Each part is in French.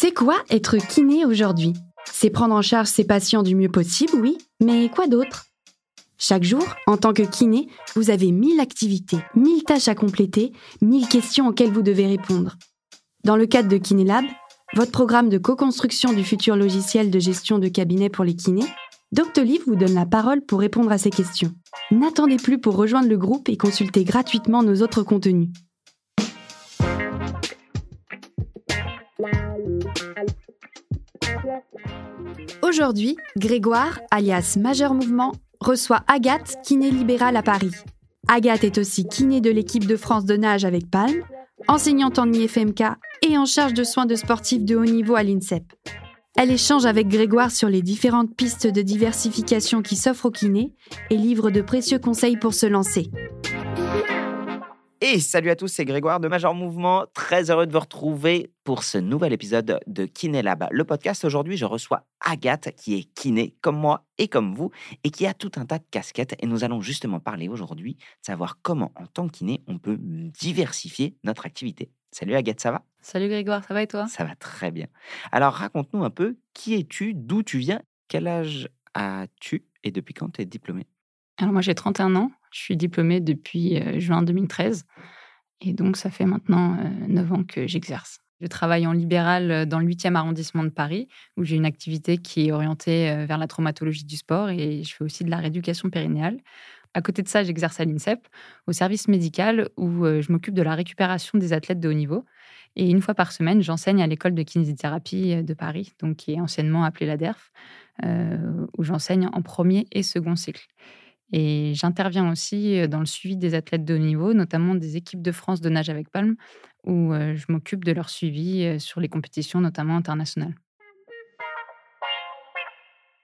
C'est quoi être kiné aujourd'hui? C'est prendre en charge ses patients du mieux possible, oui, mais quoi d'autre? Chaque jour, en tant que kiné, vous avez mille activités, mille tâches à compléter, mille questions auxquelles vous devez répondre. Dans le cadre de KinéLab, votre programme de co-construction du futur logiciel de gestion de cabinet pour les kinés, Doctolib vous donne la parole pour répondre à ces questions. N'attendez plus pour rejoindre le groupe et consulter gratuitement nos autres contenus. Aujourd'hui, Grégoire, alias Majeur Mouvement, reçoit Agathe, kiné libérale à Paris. Agathe est aussi kiné de l'équipe de France de nage avec Palme, enseignante en IFMK et en charge de soins de sportifs de haut niveau à l'INSEP. Elle échange avec Grégoire sur les différentes pistes de diversification qui s'offrent aux kinés et livre de précieux conseils pour se lancer. Et salut à tous, c'est Grégoire de Major Mouvement. Très heureux de vous retrouver pour ce nouvel épisode de Kiné Lab. Le podcast aujourd'hui, je reçois Agathe qui est kiné comme moi et comme vous et qui a tout un tas de casquettes. Et nous allons justement parler aujourd'hui de savoir comment, en tant que kiné, on peut diversifier notre activité. Salut Agathe, ça va? Salut Grégoire, ça va et toi? Ça va très bien. Alors raconte-nous un peu qui es-tu, d'où tu viens, quel âge as-tu et depuis quand tu es diplômée? Alors moi j'ai 31 ans, je suis diplômée depuis euh, juin 2013 et donc ça fait maintenant euh, 9 ans que j'exerce. Je travaille en libéral euh, dans le 8e arrondissement de Paris où j'ai une activité qui est orientée euh, vers la traumatologie du sport et je fais aussi de la rééducation périnéale. À côté de ça, j'exerce à l'INSEP, au service médical, où je m'occupe de la récupération des athlètes de haut niveau. Et une fois par semaine, j'enseigne à l'école de kinésithérapie de Paris, donc qui est anciennement appelée la DERF, où j'enseigne en premier et second cycle. Et j'interviens aussi dans le suivi des athlètes de haut niveau, notamment des équipes de France de nage avec palme, où je m'occupe de leur suivi sur les compétitions, notamment internationales.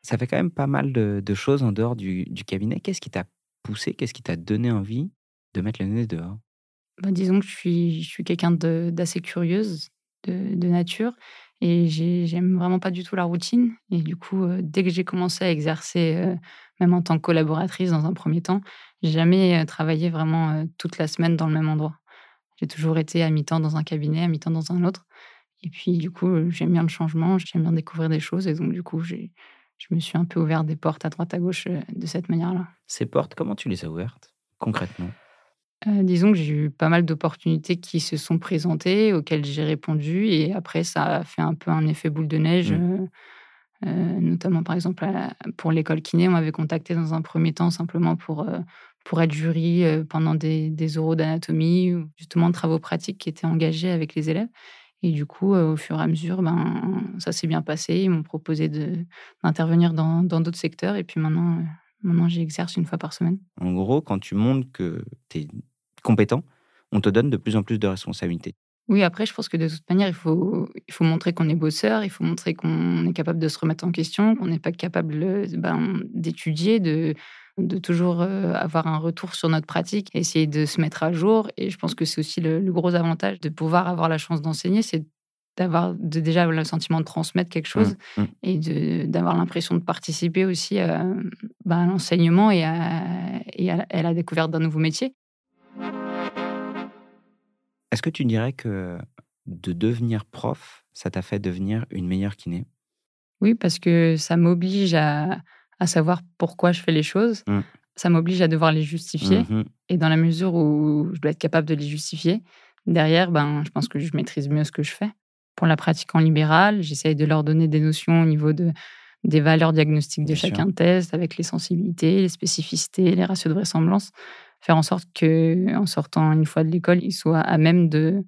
Ça fait quand même pas mal de, de choses en dehors du, du cabinet. Qu'est-ce qui t'a poussé, qu'est-ce qui t'a donné envie de mettre le nez dehors? Bah, disons que je suis, je suis quelqu'un d'assez curieuse de, de nature et j'ai- j'aime vraiment pas du tout la routine. Et du coup, euh, dès que j'ai commencé à exercer, euh, même en tant que collaboratrice dans un premier temps, j'ai jamais euh, travaillé vraiment toute la semaine dans le même endroit. J'ai toujours été à mi-temps dans un cabinet, à mi-temps dans un autre. Et puis, du coup, j'aime bien le changement, j'aime bien découvrir des choses. Et donc, du coup, je me suis un peu ouvert des portes à droite à gauche de cette manière-là. Ces portes, comment tu les as ouvertes concrètement? Euh, disons que j'ai eu pas mal d'opportunités qui se sont présentées, auxquelles j'ai répondu, et après, ça a fait un peu un effet boule de neige, Mmh. euh, euh, notamment par exemple la- pour l'école kiné. On m'avait contacté dans un premier temps simplement pour, euh, pour être jury pendant des, des oraux d'anatomie ou justement de travaux pratiques qui étaient engagés avec les élèves. Et du coup, au fur et à mesure, ben, ça s'est bien passé. Ils m'ont proposé d'intervenir dans dans d'autres secteurs, et puis maintenant, maintenant j'y exerce une fois par semaine. En gros, quand tu montres que tu es compétent, on te donne de plus en plus de responsabilités. Oui, après, je pense que de toute manière, il faut, il faut montrer qu'on est bosseur, il faut montrer qu'on est capable de se remettre en question, qu'on n'est pas capable euh, ben, d'étudier, de, de toujours euh, avoir un retour sur notre pratique, essayer de se mettre à jour. Et je pense que c'est aussi le, le gros avantage de pouvoir avoir la chance d'enseigner, c'est d'avoir de déjà le sentiment de transmettre quelque chose Mmh, mmh. et d'avoir l'impression de participer aussi à, ben, à l'enseignement et, à, et à la- à la découverte d'un nouveau métier. Est-ce que tu dirais que de devenir prof, ça t'a fait devenir une meilleure kiné? Oui, parce que ça m'oblige à, à savoir pourquoi je fais les choses. Mm. Ça m'oblige à devoir les justifier. Mhm. Et dans la mesure où je dois être capable de les justifier, derrière, ben, je pense que je maîtrise mieux ce que je fais. Pour la pratique en libéral, j'essaye de leur donner des notions au niveau de, des valeurs diagnostiques de Bien sûr. chacun test, avec les sensibilités, les spécificités, les ratios de vraisemblance. Faire en sorte que, en sortant une fois de l'école, ils soient à même de,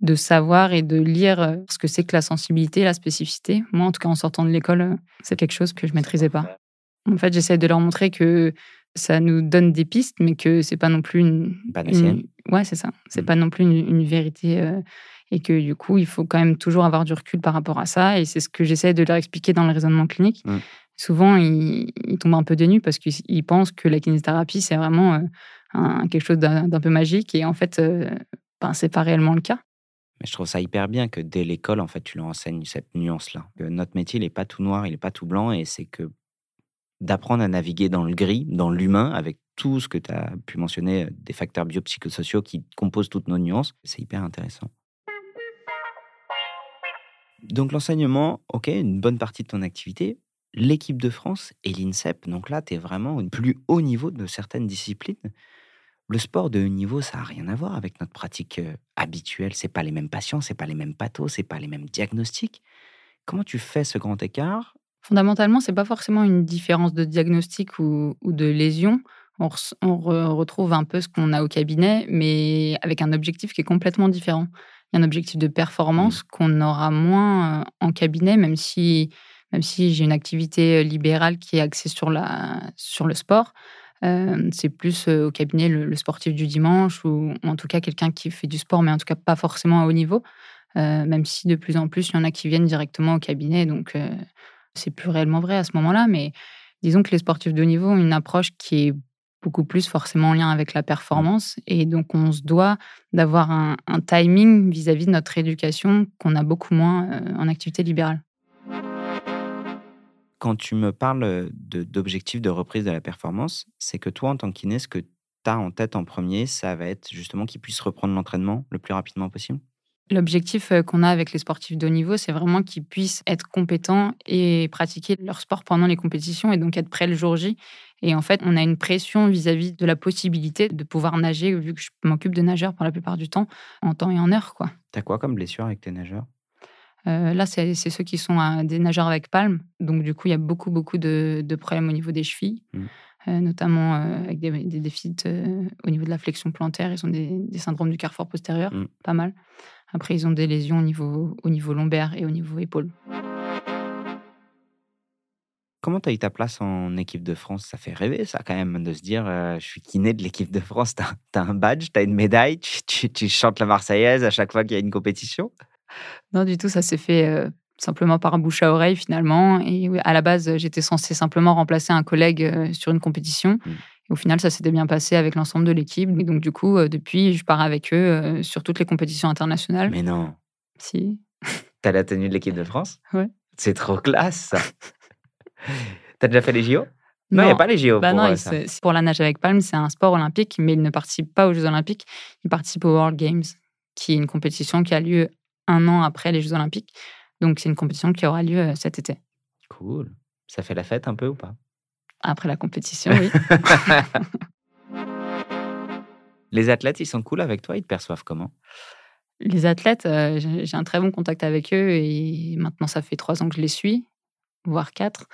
de savoir et de lire euh, ce que c'est que la sensibilité, la spécificité. Moi, en tout cas, en sortant de l'école, euh, c'est quelque chose que je maîtrisais pas. En fait, j'essaie de leur montrer que ça nous donne des pistes, mais que c'est pas non plus une. Une- Ouais, c'est ça. C'est Mm. pas non plus une, une vérité. euh, et que du coup, il faut quand même toujours avoir du recul par rapport à ça. Et c'est ce que j'essaie de leur expliquer dans le raisonnement clinique. Mm. Souvent, ils, ils tombent un peu dénus parce qu'ils ils pensent que la kinésithérapie, c'est vraiment euh, un- quelque chose d'un peu magique. Et en fait, euh, ben, c'est pas réellement le cas. Mais je trouve ça hyper bien que dès l'école, en fait, tu leur enseignes cette nuance-là. Notre métier, il n'est pas tout noir, il n'est pas tout blanc, et c'est que d'apprendre à naviguer dans le gris, dans l'humain, avec tout ce que tu as pu mentionner, euh, des facteurs biopsychosociaux qui composent toutes nos nuances, c'est hyper intéressant. Donc l'enseignement, ok, une bonne partie de ton activité. L'équipe de France et l'INSEP, donc là, tu es vraiment au plus haut niveau de certaines disciplines. Le sport de haut niveau, ça n'a rien à voir avec notre pratique habituelle. C'est pas les mêmes patients, c'est pas les mêmes pathos, c'est pas les mêmes diagnostics. Comment tu fais ce grand écart? Fondamentalement, c'est pas forcément une différence de diagnostic ou, ou de lésion. On, res- on re- retrouve un peu ce qu'on a au cabinet, mais avec un objectif qui est complètement différent. Il y a un objectif de performance qu'on aura moins en cabinet, même si, même si j'ai une activité libérale qui est axée sur, la, sur le sport. Euh, c'est plus euh, au cabinet le, sportif du dimanche ou en tout cas quelqu'un qui fait du sport, mais en tout cas pas forcément à haut niveau. Euh, même si de plus en plus il y en a qui viennent directement au cabinet, donc c'est plus réellement vrai à ce moment-là. Mais disons que les sportifs de haut niveau ont une approche qui est beaucoup plus forcément en lien avec la performance, et donc on se doit d'avoir un, timing vis-à-vis de notre éducation qu'on a beaucoup moins en activité libérale. Quand tu me parles d'objectifs de, reprise de la performance, c'est que toi, en tant que kiné, ce que tu as en tête en premier, ça va être justement qu'ils puissent reprendre l'entraînement le plus rapidement possible? L'objectif qu'on a avec les sportifs de haut niveau, c'est vraiment qu'ils puissent être compétents et pratiquer leur sport pendant les compétitions et donc être prêts le jour J. Et en fait, on a une pression vis-à-vis de la possibilité de pouvoir nager, vu que je m'occupe de nageurs pour la plupart du temps, en temps et en heure. Quoi. T'as quoi comme blessure avec tes nageurs? Euh, là, c'est ceux qui sont euh, des nageurs avec palme. Donc, du coup, il y a beaucoup, beaucoup de, de problèmes au niveau des chevilles, Mm. euh, notamment euh, avec des, des déficits au niveau de la flexion plantaire. Ils ont des, des syndromes du carrefour postérieur, Mm. pas mal. Après, ils ont des lésions au niveau, au niveau lombaire et au niveau épaule. Comment tu as eu ta place en équipe de France? Ça fait rêver, ça, quand même, de se dire euh, je suis kiné de l'équipe de France. Tu as, un badge, tu as une médaille, tu, tu- tu chantes la Marseillaise à chaque fois qu'il y a une compétition? Non, du tout, ça s'est fait euh, simplement par bouche à oreille finalement. Et à la base, j'étais censée simplement remplacer un collègue euh, sur une compétition. Mm. Et au final, ça s'était bien passé avec l'ensemble de l'équipe. Et donc, du coup, euh, depuis, je pars avec eux sur toutes les compétitions internationales. Mais non, Si. tu as la tenue de l'équipe de France? Ouais. C'est trop classe, ça. tu as déjà fait les JO Non, il n'y a pas les JO Bah pour non, euh, ça. pour la nage avec palme, c'est un sport olympique, mais il ne participe pas aux Jeux olympiques. Il participe aux World Games, qui est une compétition qui a lieu un an après les Jeux olympiques. Donc, c'est une compétition qui aura lieu cet été. Cool. Ça fait la fête un peu ou pas? Après la compétition, oui. Les athlètes, ils sont cool avec toi, ils te perçoivent comment? Les athlètes, euh, j'ai un très bon contact avec eux et maintenant ça fait trois ans que je les suis, voire quatre.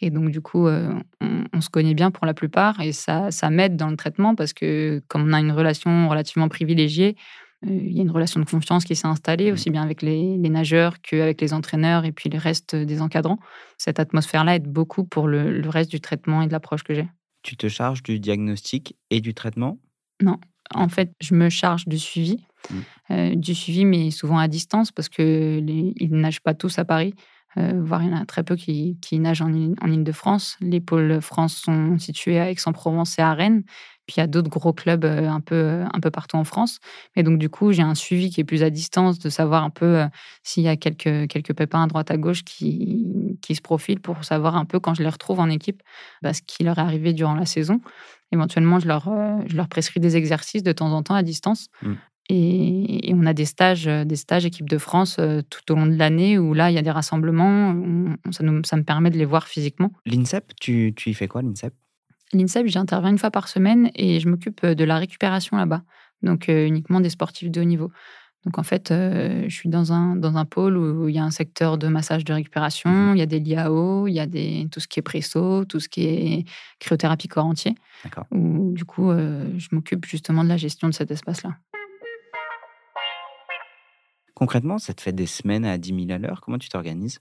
Et donc du coup, euh, on, on se connaît bien pour la plupart et ça, ça m'aide dans le traitement parce que comme on a une relation relativement privilégiée, il y a une relation de confiance qui s'est installée aussi bien avec les, les nageurs qu'avec les entraîneurs et puis le reste des encadrants. Cette atmosphère-là aide beaucoup pour le, le reste du traitement et de l'approche que j'ai. Tu te charges du diagnostic et du traitement? En fait, je me charge du suivi, Mm. euh, du suivi, mais souvent à distance parce que les, ils ne nagent pas tous à Paris, euh, voire il y en a très peu qui, nagent en, en Ile-de-France. Les pôles France sont situés à Aix-en-Provence et à Rennes. Puis il y a d'autres gros clubs euh, un peu, un peu partout en France. Mais donc, du coup, j'ai un suivi qui est plus à distance, de savoir un peu euh, s'il y a quelques, quelques pépins à droite à gauche qui, qui se profilent pour savoir un peu quand je les retrouve en équipe, bah, ce qui leur est arrivé durant la saison. Éventuellement, je leur, euh, je leur prescris des exercices de temps en temps à distance. Mm. Et, et on a des stages, euh, des stages équipe de France euh, tout au long de l'année où là, il y a des rassemblements. on- ça, nous- ça me permet de les voir physiquement. L'INSEP, tu, tu y fais quoi, l'INSEP? L'INSEP, j'interviens une fois par semaine et je m'occupe de la récupération là-bas. Donc euh, uniquement des sportifs de haut niveau. Donc en fait, euh, je suis dans un, dans un pôle où il y a un secteur de massage de récupération, Mhm. il y a des liao, il y a des, tout ce qui est presso, tout ce qui est cryothérapie corps entier. D'accord. Où du coup, euh, je m'occupe justement de la gestion de cet espace-là. Concrètement, ça te fait des semaines à 10 000 à l'heure. Comment tu t'organises?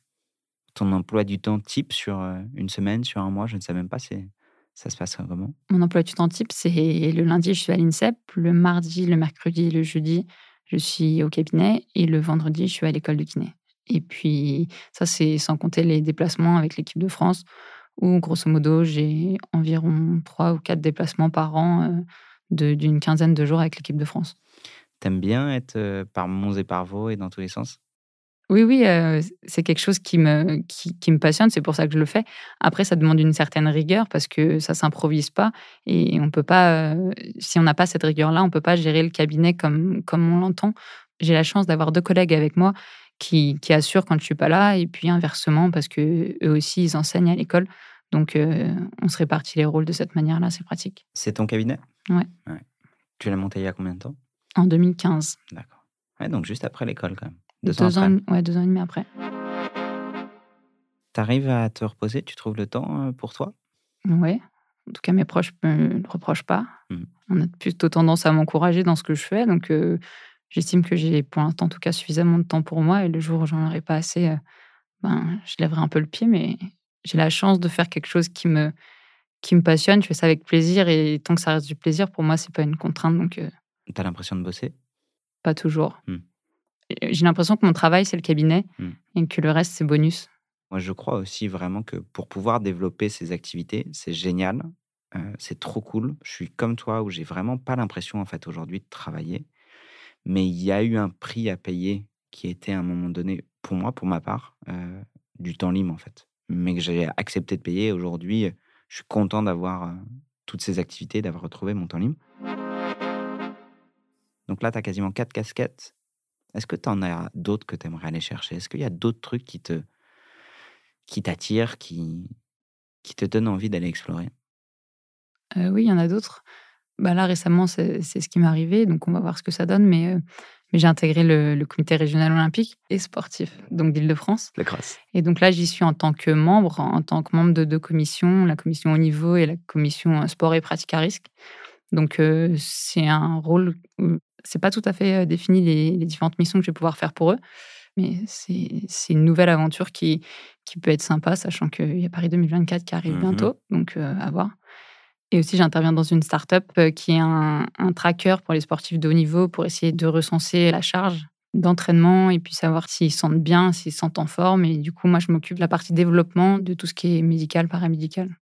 Ton emploi du temps type sur une semaine, sur un mois, je ne sais même pas, c'est ça se passe comment? Mon emploi du temps type, c'est le lundi, je suis à l'INSEP. Le mardi, le mercredi le jeudi, je suis au cabinet. Et le vendredi, je suis à l'école de kiné. Et puis, ça, c'est sans compter les déplacements avec l'équipe de France, où, grosso modo, j'ai environ trois ou quatre déplacements par an d'une quinzaine de jours avec l'équipe de France. T'aimes bien être par Mons et par Vaux et dans tous les sens? Oui, oui, euh, c'est quelque chose qui me, qui, qui me passionne, c'est pour ça que je le fais. Après, ça demande une certaine rigueur parce que ça s'improvise pas et on peut pas, euh, si on n'a pas cette rigueur-là, on peut pas gérer le cabinet comme, comme on l'entend. J'ai la chance d'avoir deux collègues avec moi qui, qui assurent quand je suis pas là, et puis inversement, parce que eux aussi, ils enseignent à l'école. Donc, euh, on se répartit les rôles de cette manière-là, c'est pratique. C'est ton cabinet? Ouais. Tu l'as monté il y a combien de temps? En 2015. D'accord. Ouais, donc juste après l'école quand même. Deux, Deux, ans, après. ouais, deux ans et demi après. T'arrives à te reposer Tu trouves le temps euh, pour toi? Ouais. En tout cas, mes proches me le reprochent pas. Mhm. On a plutôt tendance à m'encourager dans ce que je fais. Donc, euh, j'estime que j'ai pour l'instant, en tout cas, suffisamment de temps pour moi. Et le jour où j'en aurai pas assez, euh, ben, je lèverai un peu le pied. Mais j'ai la chance de faire quelque chose qui me, qui me passionne. Je fais ça avec plaisir. Et tant que ça reste du plaisir, pour moi, c'est pas une contrainte. Donc, euh, T'as l'impression de bosser? Pas toujours. Et J'ai l'impression que mon travail, c'est le cabinet. Mhm. Et que le reste, c'est bonus. Moi, je crois aussi vraiment que pour pouvoir développer ces activités, c'est génial. euh, c'est trop cool. Je suis comme toi où j'ai vraiment pas l'impression en fait aujourd'hui de travailler. Mais il y a eu un prix à payer qui était à un moment donné, pour moi, pour ma part, euh, du temps libre en fait. Mais que j'ai accepté de payer. Aujourd'hui, je suis content d'avoir euh, toutes ces activités, d'avoir retrouvé mon temps libre. Donc là, tu as quasiment quatre casquettes. Est-ce que tu en as d'autres que tu aimerais aller chercher? Est-ce qu'il y a d'autres trucs qui te qui t'attirent, qui, qui te donnent envie d'aller explorer? Euh, oui, il y en a d'autres. Bah là, récemment, c'est ce qui m'est arrivé, donc on va voir ce que ça donne. Mais, euh, mais j'ai intégré le, le comité régional olympique et sportif, donc d'Île-de-France. Le cross. Et donc là, j'y suis en tant que membre, en tant que membre de deux commissions, la commission haut niveau et la commission euh, sport et pratique à risque. Donc euh, c'est un rôle où c'est pas tout à fait euh, défini les, les différentes missions que je vais pouvoir faire pour eux. Mais c'est une nouvelle aventure qui, qui peut être sympa, sachant qu'il y a Paris 2024 qui arrive Mhm. bientôt, donc euh, à voir. Et aussi, j'interviens dans une start-up euh, qui est un, un tracker pour les sportifs de haut niveau pour essayer de recenser la charge d'entraînement et puis savoir s'ils se sentent bien, s'ils se sentent en forme. Et du coup, moi, je m'occupe de la partie développement de tout ce qui est médical, paramédical.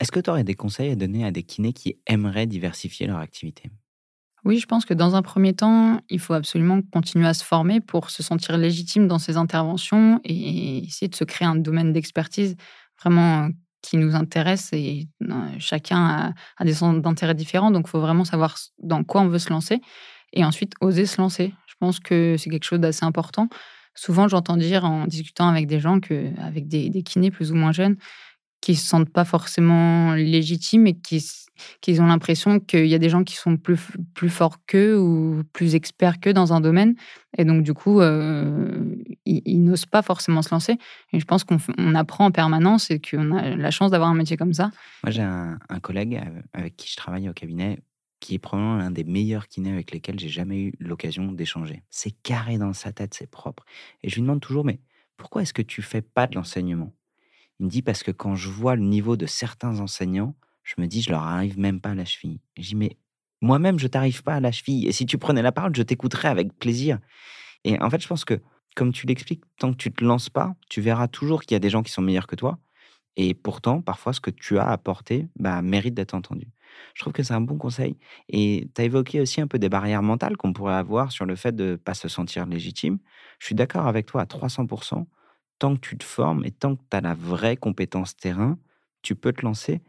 Est-ce que tu aurais des conseils à donner à des kinés qui aimeraient diversifier leur activité? Oui, je pense que dans un premier temps, il faut absolument continuer à se former pour se sentir légitime dans ses interventions et essayer de se créer un domaine d'expertise vraiment euh, qui nous intéresse et euh, chacun a, des centres d'intérêt différents, donc il faut vraiment savoir dans quoi on veut se lancer et ensuite oser se lancer. Je pense que c'est quelque chose d'assez important. Souvent, j'entends dire en discutant avec des gens, que, avec des kinés plus ou moins jeunes, qui se sentent pas forcément légitimes et qui, qu'ils ont l'impression qu'il y a des gens qui sont plus, plus forts qu'eux ou plus experts qu'eux dans un domaine. Et donc, du coup, euh, ils, n'osent pas forcément se lancer. Et je pense qu'on apprend en permanence et qu'on a la chance d'avoir un métier comme ça. Moi, j'ai un, un collègue euh, avec qui je travaille au cabinet qui est probablement l'un des meilleurs kinés avec lesquels j'ai jamais eu l'occasion d'échanger. C'est carré dans sa tête, c'est propre. Et je lui demande toujours, mais pourquoi est-ce que tu fais pas de l'enseignement? Il me dit, parce que quand je vois le niveau de certains enseignants, je me dis, je leur arrive même pas à la cheville. Dis, mais moi-même, je t'arrive pas à la cheville. Et si tu prenais la parole, je t'écouterais avec plaisir. Et en fait, je pense que, comme tu l'expliques, tant que tu te lances pas, tu verras toujours qu'il y a des gens qui sont meilleurs que toi. Et pourtant, parfois, ce que tu as apporté bah, mérite d'être entendu. Je trouve que c'est un bon conseil. Et tu as évoqué aussi un peu des barrières mentales qu'on pourrait avoir sur le fait de ne pas se sentir légitime. Je suis d'accord avec toi à 300%. Tant que tu te formes et tant que tu as la vraie compétence terrain, tu peux te lancer.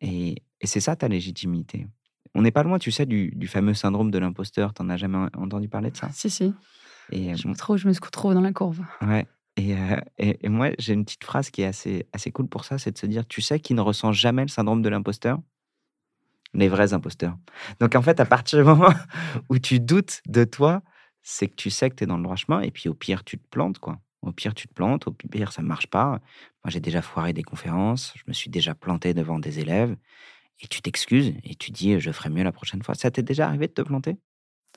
Et, et c'est ça ta légitimité. On n'est pas loin, tu sais, du, du fameux syndrome de l'imposteur. Tu n'en as jamais entendu parler de ça? Si, si. et, Je me, trouve, je me retrouve dans la courbe. Ouais. Et, euh, et, et moi, j'ai une petite phrase qui est assez, assez cool pour ça, c'est de se dire, tu sais qui ne ressent jamais le syndrome de l'imposteur? Les vrais imposteurs. Donc en fait, à partir du moment où tu doutes de toi, c'est que tu sais que tu es dans le droit chemin, et puis au pire, tu te plantes, quoi. Au pire, tu te plantes, au pire, ça ne marche pas. Moi, j'ai déjà foiré des conférences, je me suis déjà planté devant des élèves, et tu t'excuses, et tu dis, je ferai mieux la prochaine fois. Ça t'est déjà arrivé de te planter?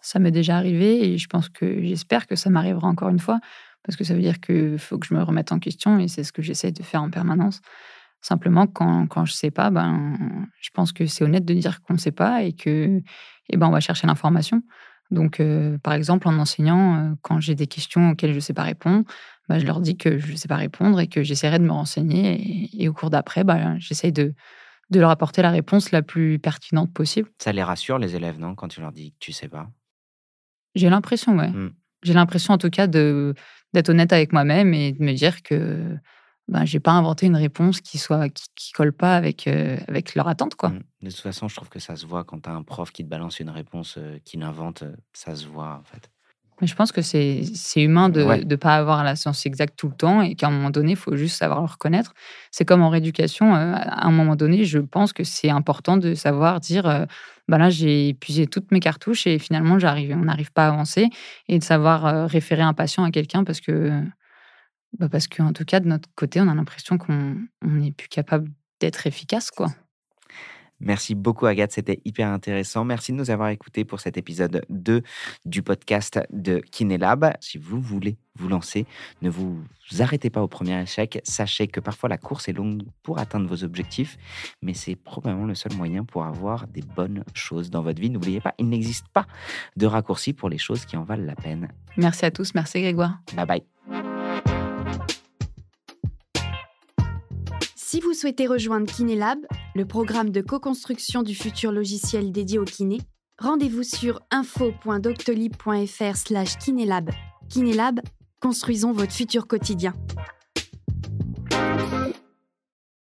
Ça m'est déjà arrivé et je pense que j'espère que ça m'arrivera encore une fois parce que ça veut dire qu'il faut que je me remette en question et c'est ce que j'essaie de faire en permanence. Simplement, quand, quand je ne sais pas, ben, je pense que c'est honnête de dire qu'on ne sait pas et que eh ben, on va chercher l'information. Donc, euh, par exemple, en enseignant, euh, quand j'ai des questions auxquelles je ne sais pas répondre, ben, je leur dis que je ne sais pas répondre et que j'essaierai de me renseigner. Et, et au cours d'après, ben, j'essaie de, de leur apporter la réponse la plus pertinente possible. Ça les rassure, les élèves, non Quand tu leur dis que tu sais pas? J'ai l'impression, ouais. Mm. J'ai l'impression, en tout cas, d'être honnête avec moi-même et de me dire que ben, j'ai pas inventé une réponse qui soit qui, qui colle pas avec euh, avec leur attente, quoi. Mm. De toute façon, je trouve que ça se voit quand tu as un prof qui te balance une réponse euh, qu'il invente, ça se voit en fait. Mais je pense que c'est humain de ne Ouais. pas avoir la science exacte tout le temps et qu'à un moment donné, il faut juste savoir le reconnaître. C'est comme en rééducation, euh, à un moment donné, je pense que c'est important de savoir dire euh, bah là, j'ai épuisé toutes mes cartouches et finalement, j'arrive, on n'arrive pas à avancer et de savoir euh, référer un patient à quelqu'un parce que, bah parce qu'en tout cas, de notre côté, on a l'impression qu'on on n'est plus capable d'être efficace. quoi. Merci beaucoup Agathe, c'était hyper intéressant. Merci de nous avoir écoutés pour cet épisode 2 du podcast de Kinelab. Si vous voulez vous lancer, ne vous arrêtez pas au premier échec. Sachez que parfois la course est longue pour atteindre vos objectifs, mais c'est probablement le seul moyen pour avoir des bonnes choses dans votre vie. N'oubliez pas, il n'existe pas de raccourci pour les choses qui en valent la peine. Merci à tous. Merci Grégoire. Bye bye. Si vous souhaitez rejoindre Kinelab, le programme de co-construction du futur logiciel dédié au kiné, rendez-vous sur info.doctolib.fr slash kinelab. Kinelab, construisons votre futur quotidien.